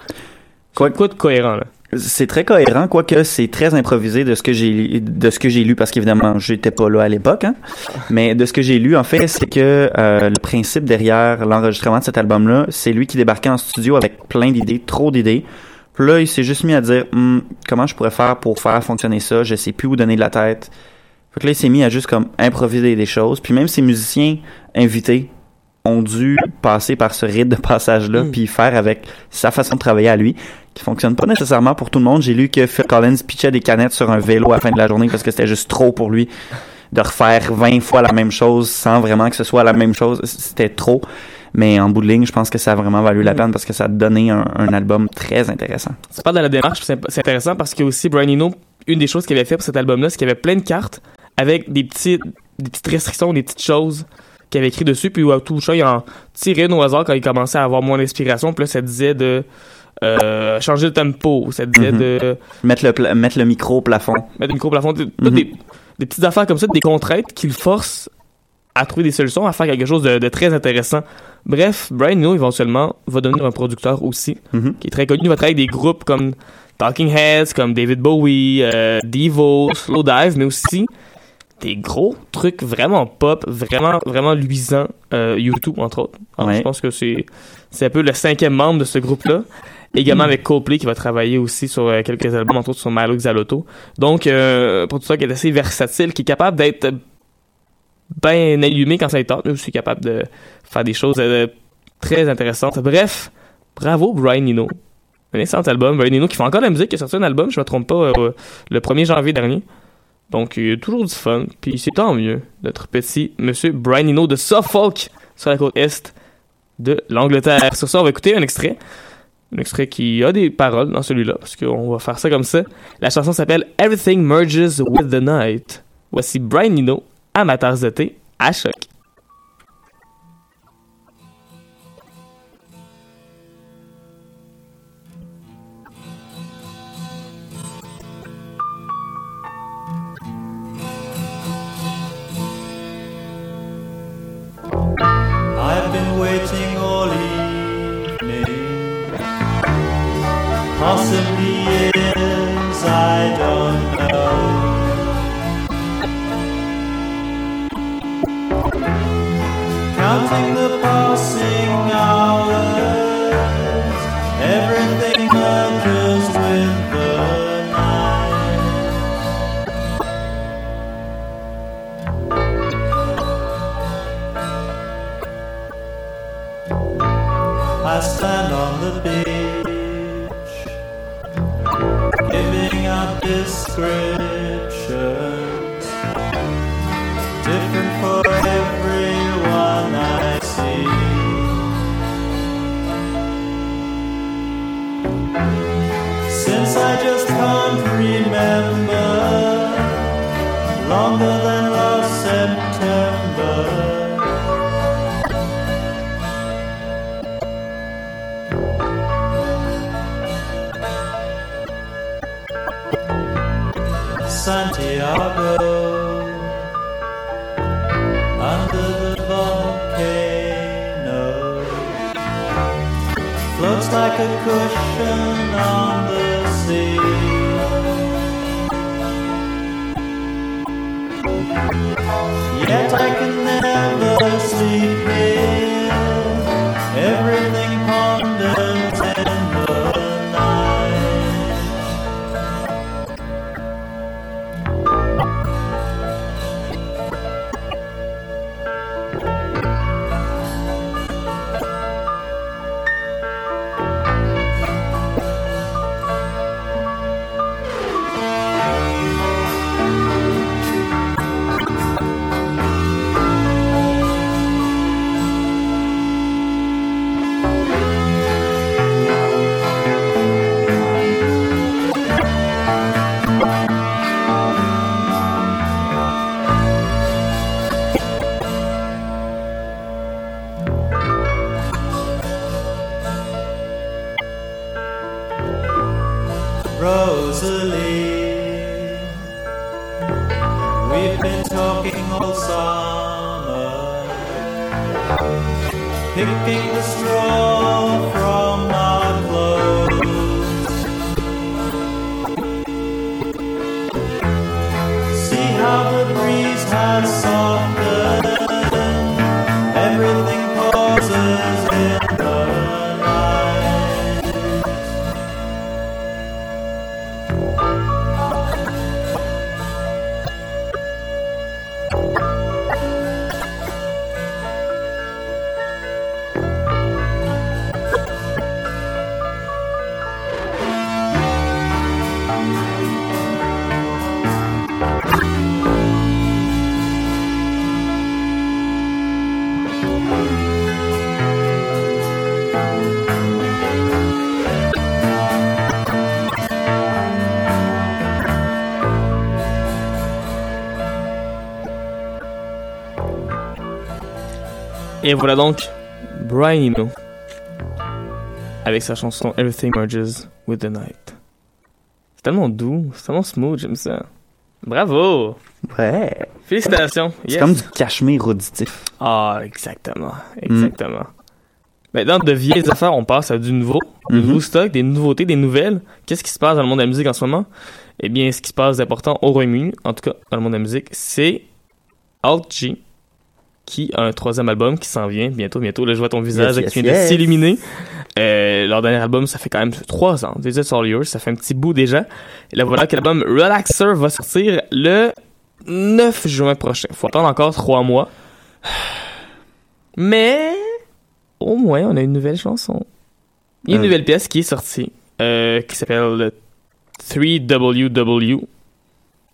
Quoi, de cohérent, là? C'est très cohérent, quoique c'est très improvisé de ce que j'ai de ce que j'ai lu parce qu'évidemment j'étais pas là à l'époque, hein. mais de ce que j'ai lu en fait c'est que euh, le principe derrière l'enregistrement de cet album-là, c'est lui qui débarquait en studio avec plein d'idées, trop d'idées. Puis là il s'est juste mis à dire Hum, comment je pourrais faire pour faire fonctionner ça, je sais plus où donner de la tête. Fait là il s'est mis à juste comme improviser des choses, puis même ses musiciens invités ont dû passer par ce rite de passage-là, puis faire avec sa façon de travailler à lui, qui fonctionne pas nécessairement pour tout le monde. J'ai lu que Phil Collins pitchait des canettes sur un vélo à la fin de la journée parce que c'était juste trop pour lui de refaire 20 fois la même chose sans vraiment que ce soit la même chose. C'était trop. Mais en bout de ligne, je pense que ça a vraiment valu la peine parce que ça a donné un, un album très intéressant. Tu parles de la démarche, c'est intéressant parce que aussi Brian Eno, une des choses qu'il avait fait pour cet album-là, c'est qu'il y avait plein de cartes avec des des petites restrictions, des petites choses qu'il avait écrit dessus, puis ça, il en tirait une au hasard quand il commençait à avoir moins d'inspiration, puis là, ça disait de euh, changer le tempo, ça disait Mhm. de Mettre le, mettre le micro au plafond. mettre le micro au plafond, des, Mhm. des, des petites affaires comme ça, des contraintes qui le forcent à trouver des solutions, à faire quelque chose de, de très intéressant. Bref, Brian Eno, éventuellement, va devenir un producteur aussi, Mhm. qui est très connu. Il va travailler avec des groupes comme Talking Heads, comme David Bowie, euh, Devo, Slowdive, mais aussi des gros trucs vraiment pop, vraiment, vraiment luisants, euh, YouTube, entre autres. Alors, Ouais. Je pense que c'est, c'est un peu le cinquième membre de ce groupe-là. Également avec Coldplay qui va travailler aussi sur euh, quelques albums, entre autres sur Milo Xalotto. Donc, euh, un producteur qui est assez versatile, qui est capable d'être bien allumé quand ça est tente, mais aussi capable de faire des choses très intéressantes. Bref, bravo Brian Eno. Un excellent album. Brian Eno qui fait encore la musique, qui a sorti un album, je me trompe pas, le 1er janvier dernier. Donc, il y a toujours du fun. Puis c'est tant mieux, notre petit monsieur Brian Eno de Suffolk, sur la côte est de l'Angleterre. Sur ça, on va écouter un extrait. Un extrait qui a des paroles dans celui-là, parce qu'on va faire ça comme ça. La chanson s'appelle Everything Merges with the Night. Voici Brian Eno, amateur de thé, à choc. Yet I can never sleep here. Et voilà donc Brian Eno avec sa chanson Everything Merges with the Night. C'est tellement doux, c'est tellement smooth, j'aime ça. Bravo! Ouais. Félicitations. C'est Yes. comme du cachemire auditif. Ah, exactement. Exactement. Maintenant, de vieilles affaires, on passe à du nouveau. Du Mhm. nouveau stock, des nouveautés, des nouvelles. Qu'est-ce qui se passe dans le monde de la musique en ce moment? Eh bien, ce qui se passe d'important au Royaume-Uni, en tout cas dans le monde de la musique, c'est Alt G, qui a un troisième album qui s'en vient bientôt, bientôt. Là, je vois ton visage Yes, qui yes, vient de s'illuminer. Euh, leur dernier album, ça fait quand même trois ans. Is All Yours, ça fait un petit bout déjà. Et là, voilà que l'album Relaxer va sortir le 9 juin prochain. Faut attendre encore trois mois. Mais, au moins, on a une nouvelle chanson. Il y a une Euh. nouvelle pièce qui est sortie, euh, qui s'appelle 3WW.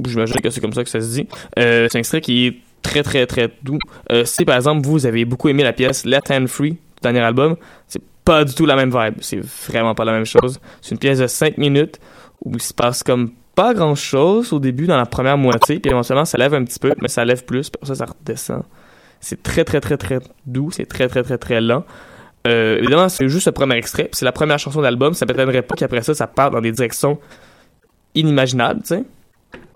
J'imagine que c'est comme ça que ça se dit. Euh, c'est un extrait qui est très, très, très doux. Euh, si, par exemple, vous avez beaucoup aimé la pièce Let Hand Free, dernier album, c'est pas du tout la même vibe. C'est vraiment pas la même chose. C'est une pièce de 5 minutes où il se passe comme pas grand chose au début dans la première moitié, puis éventuellement ça lève un petit peu, mais ça lève plus, puis ça, ça redescend. C'est très, très, très, très doux, c'est très, très, très, très lent. Euh, évidemment, c'est juste le premier extrait, c'est la première chanson d'album, ça m'étonnerait pas qu'après ça, ça parte dans des directions inimaginables, tu sais.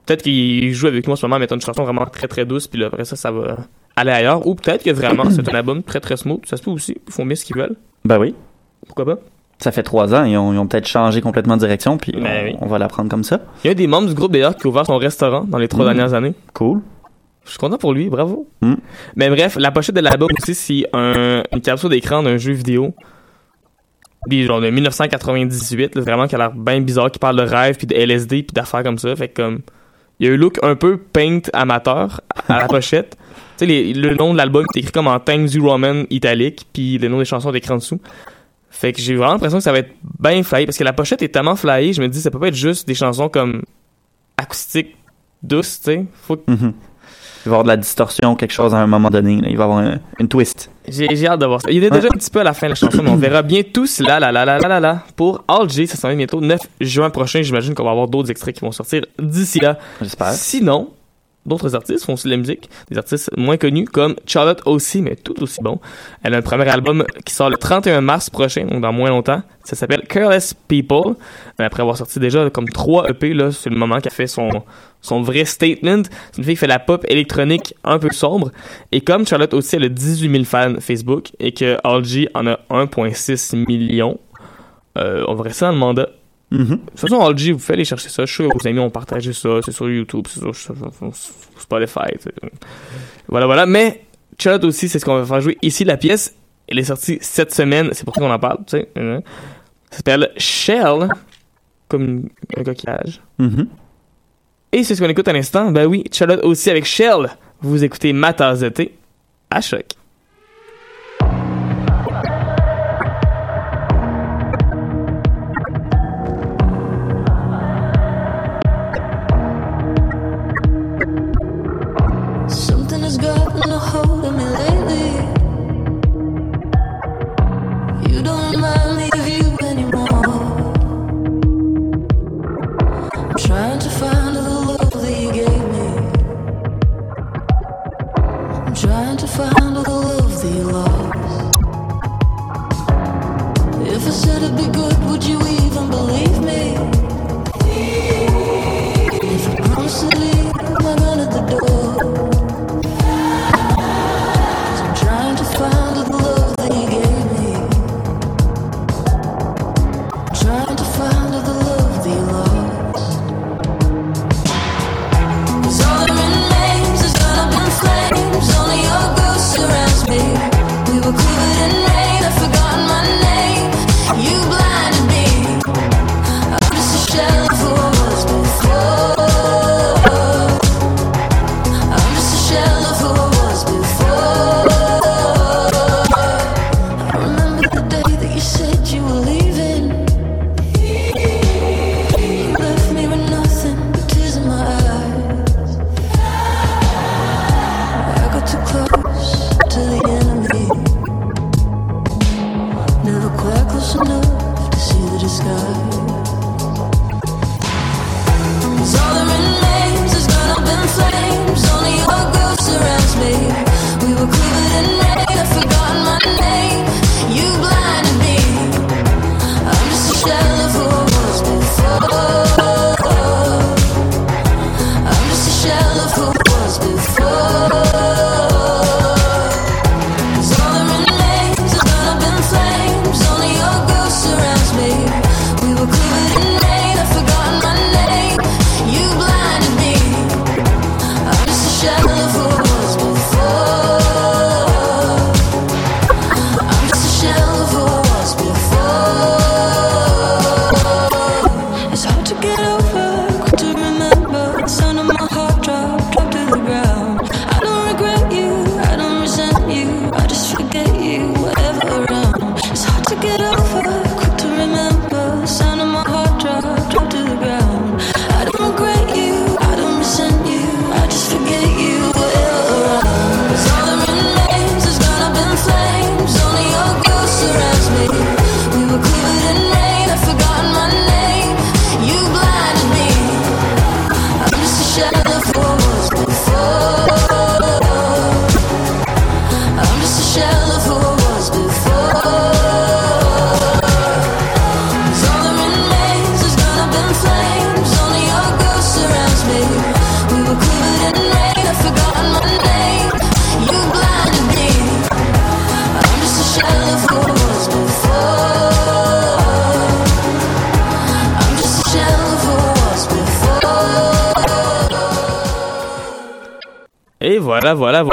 Peut-être qu'il joue avec moi en ce moment, mettant une chanson vraiment très, très douce, puis là, après ça, ça va aller ailleurs. Ou peut-être que vraiment, c'est un album très, très smooth, ça se peut aussi, ils font bien ce qu'ils veulent. Ben oui. Pourquoi pas? Ça fait trois ans, ils ont, ils ont peut-être changé complètement de direction, puis Ben on, oui. on va la prendre comme ça. Il y a des membres du groupe d'ailleurs qui a ouvert son restaurant dans les trois Mm. dernières années. Cool. Je suis content pour lui, bravo. Mm. Mais bref, la pochette de l'album aussi, c'est un, une capture d'écran d'un jeu vidéo. Des genre de 1998, là, vraiment qui a l'air bien bizarre, qui parle de rêve, puis de LSD, puis d'affaires comme ça. Fait que comme. Il y a un look un peu paint amateur à la pochette. Tu sais, le nom de l'album est écrit comme en Times New Roman italique, puis le nom des chansons est écrit en dessous. Fait que j'ai vraiment l'impression que ça va être bien flyé, parce que la pochette est tellement flyée, je me dis, ça peut pas être juste des chansons comme acoustiques douces, tu sais. Faut que Mhm. Va y avoir de la distorsion, quelque chose à un moment donné. là. Il va y avoir un- une twist. J'ai j'ai hâte de voir ça. Il est déjà un petit peu à la fin de la chanson, mais on verra bien tout cela, là, là, là, là, là, là. Pour All J, ça s'en vient bientôt, 9 juin prochain. J'imagine qu'on va avoir d'autres extraits qui vont sortir d'ici là. J'espère. Sinon, d'autres artistes font aussi de la musique, des artistes moins connus comme Charlotte aussi, mais tout aussi bon. Elle a un premier album qui sort le 31 mars prochain, donc dans moins longtemps. Ça s'appelle Careless People. Après avoir sorti déjà comme trois EP, là, c'est le moment qu'elle fait son, son vrai statement. C'est une fille qui fait la pop électronique un peu sombre. Et comme Charlotte aussi, elle a 18 000 fans Facebook et que Algie en a 1,6 million, euh, on va rester dans mandat. Mhm. De toute façon, Algie, vous faites aller chercher ça. Je suis sûr que vos amis ont partagé ça. C'est sur YouTube, c'est sur, sur- sur Spotify. Voilà, voilà. Mais Charlotte aussi, c'est ce qu'on va faire jouer ici. La pièce, elle est sortie cette semaine. C'est pour ça qu'on en parle, tu sais. hein. Ça s'appelle Shell, comme un coquillage. Mhm. Et c'est ce qu'on écoute à l'instant. Ben oui, Charlotte aussi avec Shell. Vous écoutez ma tasse de thé à choc.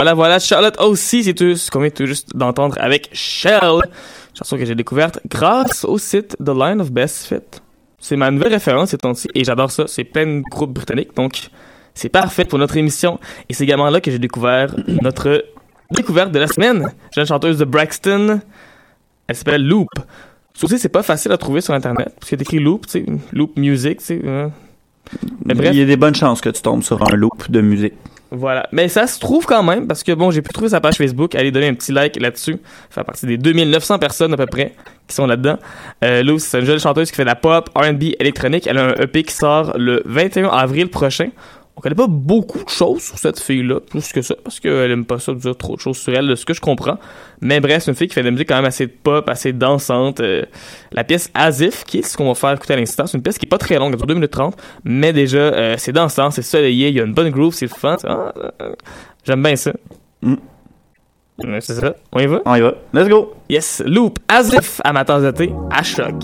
Voilà, voilà. Charlotte aussi, c'est tout ce qu'on vient tout juste d'entendre avec Shell. Chanson que j'ai découverte grâce au site The Line of Best Fit. C'est ma nouvelle référence ces temps-ci et j'adore ça. C'est plein de groupes britanniques, donc c'est parfait pour notre émission. Et c'est également là que j'ai découvert notre découverte de la semaine. Jeune chanteuse de Braxton. Elle s'appelle Loop. Ça aussi, c'est pas facile à trouver sur Internet. Parce qu'il y a écrit Loop, tu sais, Loop Music, tu sais. hein. Mais bref. Il y a des bonnes chances que tu tombes sur un loop de musique. Voilà. Mais ça se trouve quand même, parce que bon, j'ai pu trouver sa page Facebook. Allez donner un petit like là-dessus. Faire partie des 2900 personnes à peu près qui sont là-dedans. Euh, Lou, c'est une jeune chanteuse qui fait de la pop, R&B électronique. Elle a un EP qui sort le 21 avril prochain. On connaît pas beaucoup de choses sur cette fille-là, plus que ça, parce qu'elle aime pas ça de dire trop de choses sur elle, de ce que je comprends. Mais bref, c'est une fille qui fait de la musique quand même assez pop, assez dansante. Euh, la pièce Asif, qui est ce qu'on va faire écouter à l'instant, c'est une pièce qui est pas très longue, elle dure 2 minutes 30, mais déjà, euh, c'est dansant, c'est soleillé, il y a une bonne groove, c'est fun. ah, euh, J'aime bien ça. Mm. Ouais, C'est ça. On y va? On y va. Let's go! Yes, Loop, Asif à ma tasse de thé, à choc.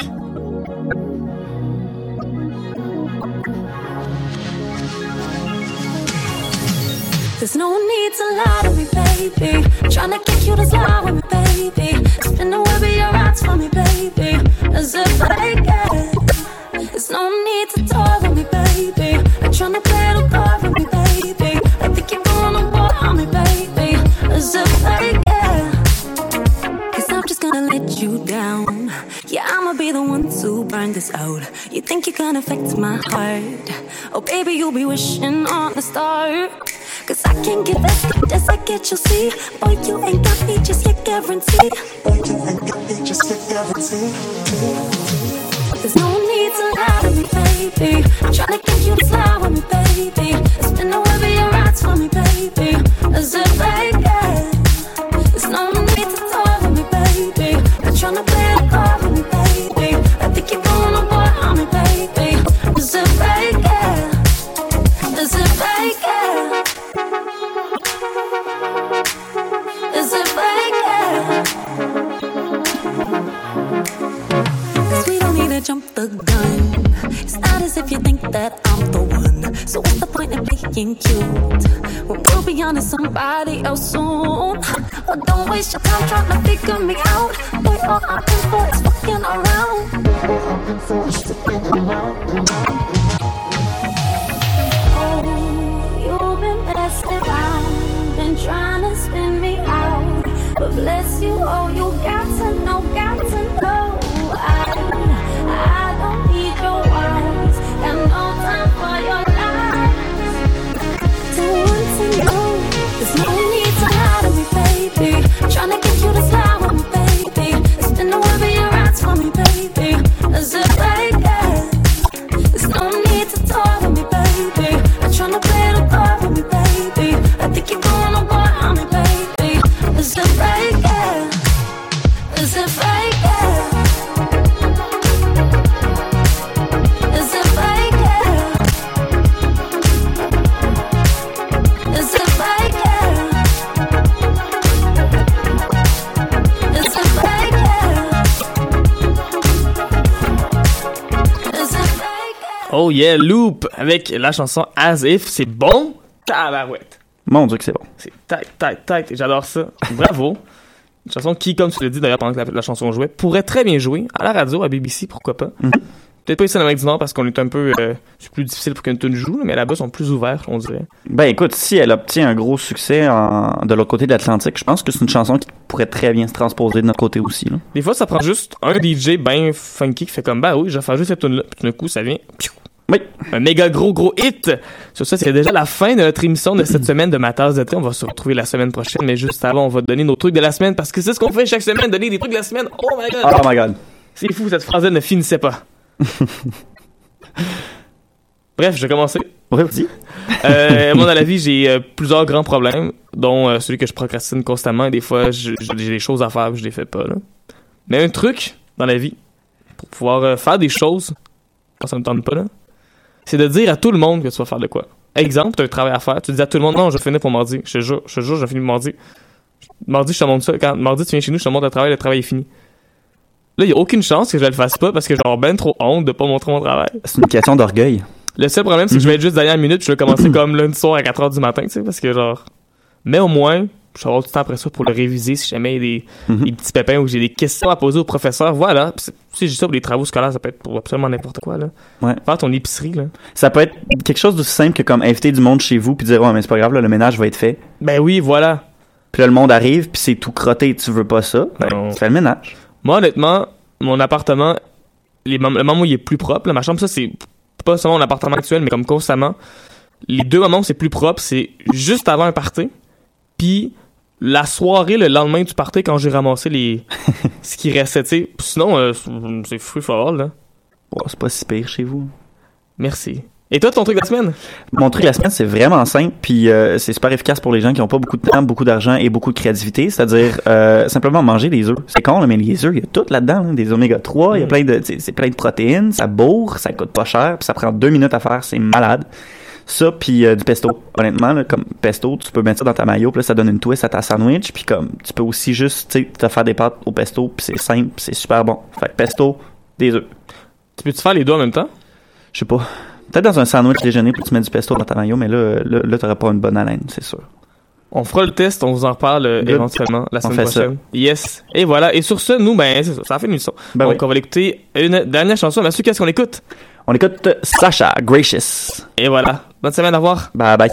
There's no need to lie to me, baby. Tryna get you to slide with me, baby. Spin away your eyes for me, baby. As if I get. it. There's no need to toy with me, baby. I'm tryna play the card with me, baby. I think you're to war on me, baby. As if I get. Cause I'm just gonna let you down. Yeah, I'ma be the one to burn this out. You think you can affect my heart? Oh, baby, you'll be wishing on the star. Cause I can't give it as I get you'll see. Boy, you ain't got me just yet guaranteed. Boy, you ain't got me just yet guaranteed. There's no need to lie to me, baby. I'm tryna get you to slide with me, baby. Spin away with your eyes for me, baby. As if I jump the gun. It's not as if you think that I'm the one. So what's the point in being cute? When we'll be on to somebody else soon. Oh, don't waste your time trying to figure me out. Boy, all I'm in for is fucking around. Fucking around. Oh, you've been messing around, been trying to spin me out. But bless you, oh, you got to know, got to know. Oh yeah, Loop avec la chanson As If, c'est bon? Tabarouette. Mon Dieu que c'est bon. C'est tight, tight, tight, et j'adore ça. Bravo. Une chanson qui, comme tu l'as dit d'ailleurs pendant que la, la chanson jouait, pourrait très bien jouer à la radio, à BBC, pourquoi pas. Peut-être pas ici en Amérique du Nord parce qu'on est un peu. euh, c'est plus difficile pour qu'une tune joue, mais là-bas, ils sont plus ouverts, on dirait. Ben écoute, si elle obtient un gros succès en- de l'autre côté de l'Atlantique, je pense que c'est une chanson qui pourrait très bien se transposer de notre côté aussi. Là. Des fois, ça prend juste un DJ ben funky qui fait comme, bah oui, je vais faire juste cette tune là Puis d'un coup, ça vient. piou, Oui. Un méga gros gros hit. Sur ça, c'est déjà la fin de notre émission de cette semaine de ma tasse de thé. On va se retrouver la semaine prochaine, mais juste avant, on va donner nos trucs de la semaine parce que c'est ce qu'on fait chaque semaine, donner des trucs de la semaine. Oh my god. Oh my god. C'est fou, cette phrase-là ne finissait pas. Bref, je vais commencer. Ouais, vas-y. Euh, moi, dans la vie, j'ai euh, plusieurs grands problèmes, dont euh, celui que je procrastine constamment et des fois, j'ai des choses à faire je les fais pas. Là. Mais un truc dans la vie, pour pouvoir euh, faire des choses quand ça me tente pas, là, c'est de dire à tout le monde que tu vas faire de quoi. Exemple, tu as un travail à faire, tu dis à tout le monde, non, je vais finir pour mardi. Je te jure, je te jure, je finis mardi. Mardi, je te montre ça. Quand mardi, tu viens chez nous, je te montre le travail, le travail est fini. Là, il y a aucune chance que je le fasse pas parce que j'ai ben trop honte de pas montrer mon travail. C'est une question d'orgueil. Le seul problème, c'est que je vais être juste dernière minute, puis je vais commencer comme lundi soir à 4h du matin, tu sais, parce que genre. Mais au moins, je vais avoir du temps après ça pour le réviser si jamais il y a des, Mhm. des petits pépins ou j'ai des questions à poser au professeur. Voilà. C'est- Si j'ai ça pour les travaux scolaires, ça peut être pour absolument n'importe quoi, là. Ouais. Faire ton épicerie, là. Ça peut être quelque chose d'aussi simple que comme inviter du monde chez vous puis dire ouais mais c'est pas grave là, le ménage va être fait. Ben oui, voilà. Puis là le monde arrive puis c'est tout crotté, tu veux pas ça? Ben, tu fais le ménage. Moi, honnêtement, mon appartement, les le moment où il est plus propre, là, ma chambre, ça, c'est pas seulement mon appartement actuel, mais comme constamment. Les deux moments où c'est plus propre, c'est juste avant un party, puis la soirée, le lendemain du party, quand j'ai ramassé les ce qui restait, tu sais. Sinon, euh, c'est free for all, là. C'est pas si pire chez vous. Merci. Et toi, ton truc de la semaine? Mon truc de la semaine, c'est vraiment simple, puis euh, c'est super efficace pour les gens qui n'ont pas beaucoup de temps, beaucoup d'argent et beaucoup de créativité. C'est-à-dire euh, simplement manger des œufs. C'est con, là, mais les œufs, il y a tout là-dedans, là, des oméga 3, il y a plein de, c'est plein de protéines, ça bourre, ça coûte pas cher, puis ça prend deux minutes à faire, c'est malade. Ça, puis euh, du pesto. Honnêtement, là, comme pesto, tu peux mettre ça dans ta mayo, puis là, ça donne une twist à ta sandwich, puis comme tu peux aussi juste, tu sais, te faire des pâtes au pesto, puis c'est simple, puis c'est super bon. Fait que pesto, des œufs. Tu peux-tu faire les deux en même temps? Je sais pas. Peut-être dans un sandwich déjeuner, puis tu mets du pesto dans ta mayo, mais là, là, là t'auras pas une bonne haleine, c'est sûr. On fera le test, on vous en reparle euh, éventuellement la semaine ça. prochaine. Yes. Et voilà. Et sur ce, nous, ben, c'est ça. Ça a fait une émission. Ben Donc, oui. on va l'écouter une dernière chanson. Mathieu, qu'est-ce qu'on écoute? On écoute Sacha, Gracious. Et voilà. Bonne semaine, au revoir. Bye bye.